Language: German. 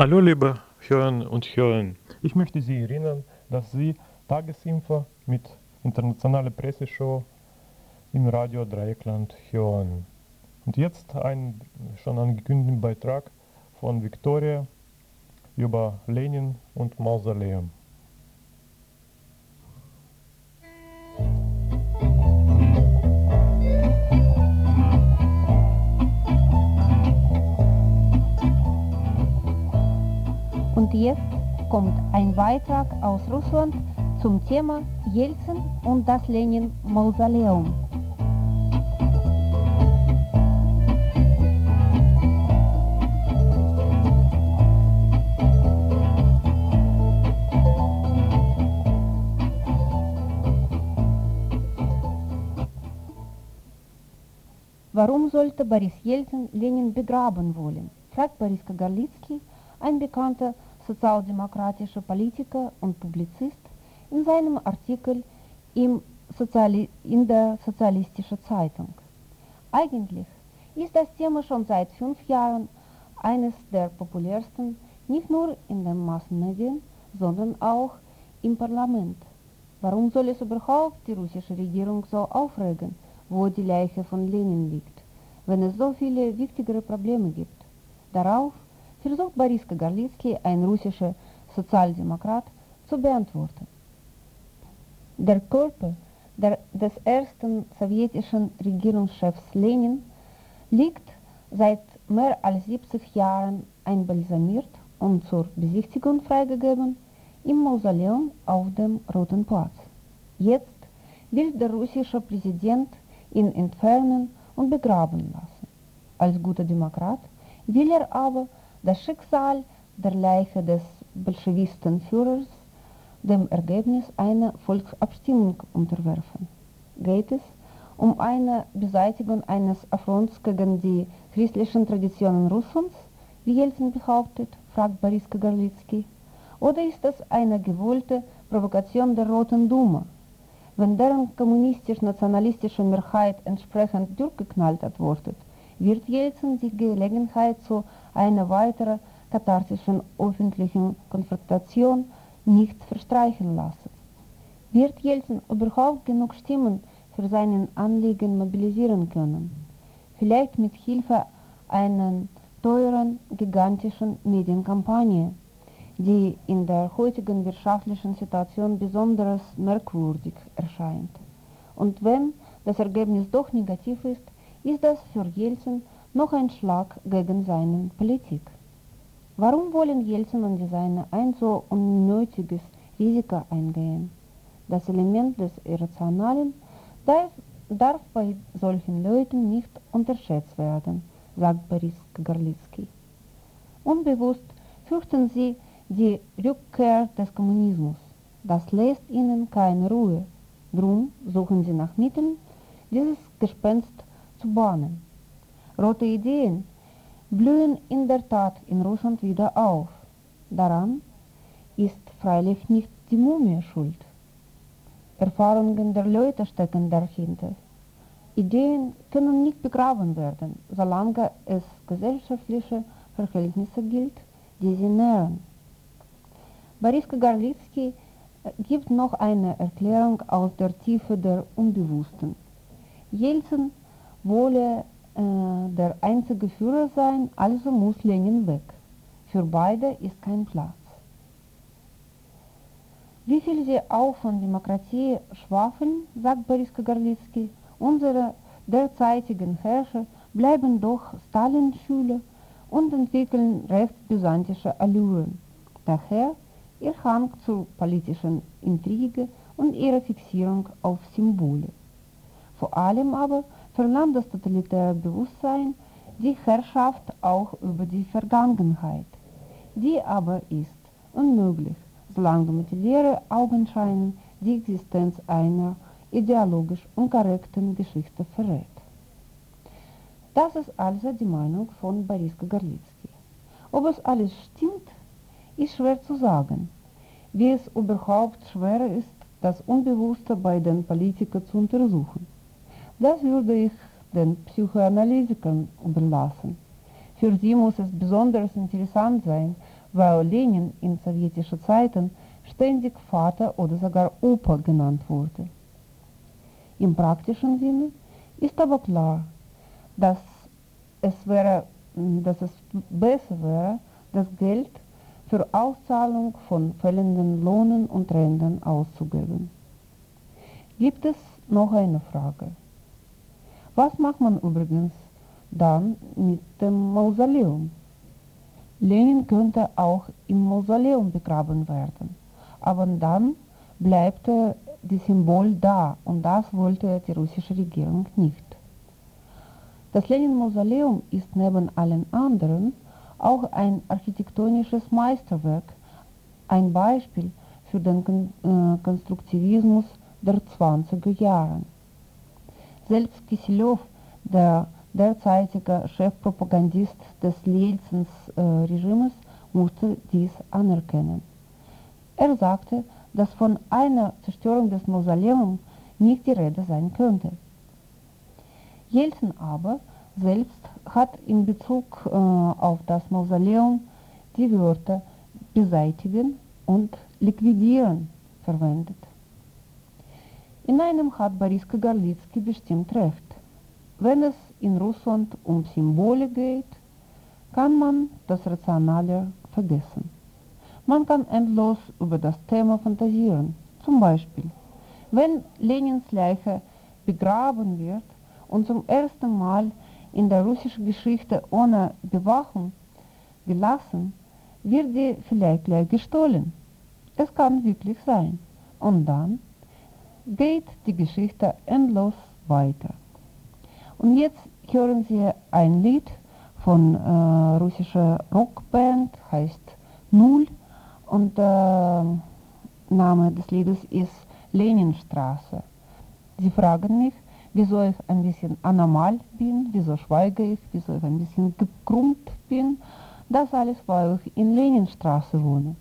Hallo liebe Hörerinnen und Hörer. Ich möchte Sie erinnern, dass Sie Tagesinfo mit internationaler Presseshow im Radio Dreieckland hören. Und jetzt ein schon angekündigten Beitrag von Viktoria über Lenin und Mausoleum. Und jetzt kommt ein Beitrag aus Russland zum Thema Jelzin und das Lenin-Mausoleum. Warum sollte Boris Jelzin Lenin begraben wollen? fragt Boris Kagarlitsky, ein bekannter sozialdemokratischer Politiker und Publizist, in seinem Artikel im Soziali in der Sozialistischen Zeitung. Eigentlich ist das Thema schon seit fünf Jahren eines der populärsten, nicht nur in den Massenmedien, sondern auch im Parlament. Warum soll es überhaupt die russische Regierung so aufregen, wo die Leiche von Lenin liegt, wenn es so viele wichtigere Probleme gibt? Darauf versucht Boris Kagarlitsky, ein russischer Sozialdemokrat, zu beantworten. Der Körper der, des ersten sowjetischen Regierungschefs Lenin liegt seit mehr als 70 Jahren einbalsamiert und zur Besichtigung freigegeben im Mausoleum auf dem Roten Platz. Jetzt will der russische Präsident ihn entfernen und begraben lassen. Als guter Demokrat will er aber das Schicksal der Leiche des Bolschewistenführers dem Ergebnis einer Volksabstimmung unterwerfen. Geht es um eine Beseitigung eines Affronts gegen die christlichen Traditionen Russlands, wie Jelzin behauptet, fragt Boris Kagarlitsky, oder ist das eine gewollte Provokation der Roten Duma, wenn deren kommunistisch-nationalistische Mehrheit entsprechend durchgeknallt antwortet, wird Jelzin die Gelegenheit zu einer weiteren kathartischen öffentlichen Konfrontation nicht verstreichen lassen. Wird Jelzin überhaupt genug Stimmen für seinen Anliegen mobilisieren können? Vielleicht mit Hilfe einer teuren, gigantischen Medienkampagne, die in der heutigen wirtschaftlichen Situation besonders merkwürdig erscheint. Und wenn das Ergebnis doch negativ ist, ist das für Jelzin noch ein Schlag gegen seine Politik. Warum wollen Jelzin und Seine ein so unnötiges Risiko eingehen? Das Element des Irrationalen darf, darf bei solchen Leuten nicht unterschätzt werden, sagt Boris Kagarlitsky. Unbewusst fürchten sie die Rückkehr des Kommunismus. Das lässt ihnen keine Ruhe. Drum suchen sie nach Mitteln, dieses Gespenst zu bahnen. Rote Ideen blühen in der Tat in Russland wieder auf. Daran ist freilich nicht die Mumie schuld. Erfahrungen der Leute stecken dahinter. Ideen können nicht begraben werden, solange es gesellschaftliche Verhältnisse gilt, die sie nähren. Boris Kagarlitsky gibt noch eine Erklärung aus der Tiefe der Unbewussten. Jelzin wolle äh, der einzige Führer sein, also muss Lenin weg. Für beide ist kein Platz. Wie viel sie auch von Demokratie schwafeln, sagt Boris Kagarlitsky, unsere derzeitigen Herrscher bleiben doch Stalin-Schüler und entwickeln recht byzantische Allüren. Daher ihr Hang zur politischen Intrige und ihre Fixierung auf Symbole. Vor allem aber verlangt das totalitäre Bewusstsein die Herrschaft auch über die Vergangenheit. Die aber ist unmöglich, solange mit leeren Augenscheinen die Existenz einer ideologisch unkorrekten Geschichte verrät. Das ist also die Meinung von Boris Kagarlitsky. Ob es alles stimmt, ist schwer zu sagen, wie es überhaupt schwer ist, das Unbewusste bei den Politikern zu untersuchen. Das würde ich den Psychoanalytikern überlassen. Für sie muss es besonders interessant sein, weil Lenin in sowjetischen Zeiten ständig Vater oder sogar Opa genannt wurde. Im praktischen Sinne ist aber klar, dass es, wäre, dass es besser wäre, das Geld für Auszahlung von fehlenden Lohnen und Renten auszugeben. Gibt es noch eine Frage? Was macht man übrigens dann mit dem Mausoleum? Lenin könnte auch im Mausoleum begraben werden, aber dann bleibt das Symbol da und das wollte die russische Regierung nicht. Das Lenin-Mausoleum ist neben allen anderen auch ein architektonisches Meisterwerk, ein Beispiel für den Kon Konstruktivismus der 20er Jahre. Selbst Kisilov, der derzeitige Chefpropagandist des Jelzins-Regimes, äh, musste dies anerkennen. Er sagte, dass von einer Zerstörung des Mausoleums nicht die Rede sein könnte. Jelzin aber selbst hat in Bezug äh, auf das Mausoleum die Wörter beseitigen und liquidieren verwendet. In einem hat Boriska Garlitsky bestimmt recht. Wenn es in Russland um Symbole geht, kann man das Rationale vergessen. Man kann endlos über das Thema fantasieren. Zum Beispiel, wenn Lenins Leiche begraben wird und zum ersten Mal in der russischen Geschichte ohne Bewachung gelassen, wird sie vielleicht gleich gestohlen. Es kann wirklich sein. Und dann geht die Geschichte endlos weiter. Und jetzt hören Sie ein Lied von äh, russischer Rockband, heißt Null. Und der äh, Name des Liedes ist Leninstraße. Sie fragen mich, wieso ich ein bisschen anormal bin, wieso schweige ich, wieso ich ein bisschen gekrummt bin. Das alles, weil ich in Leninstraße wohne.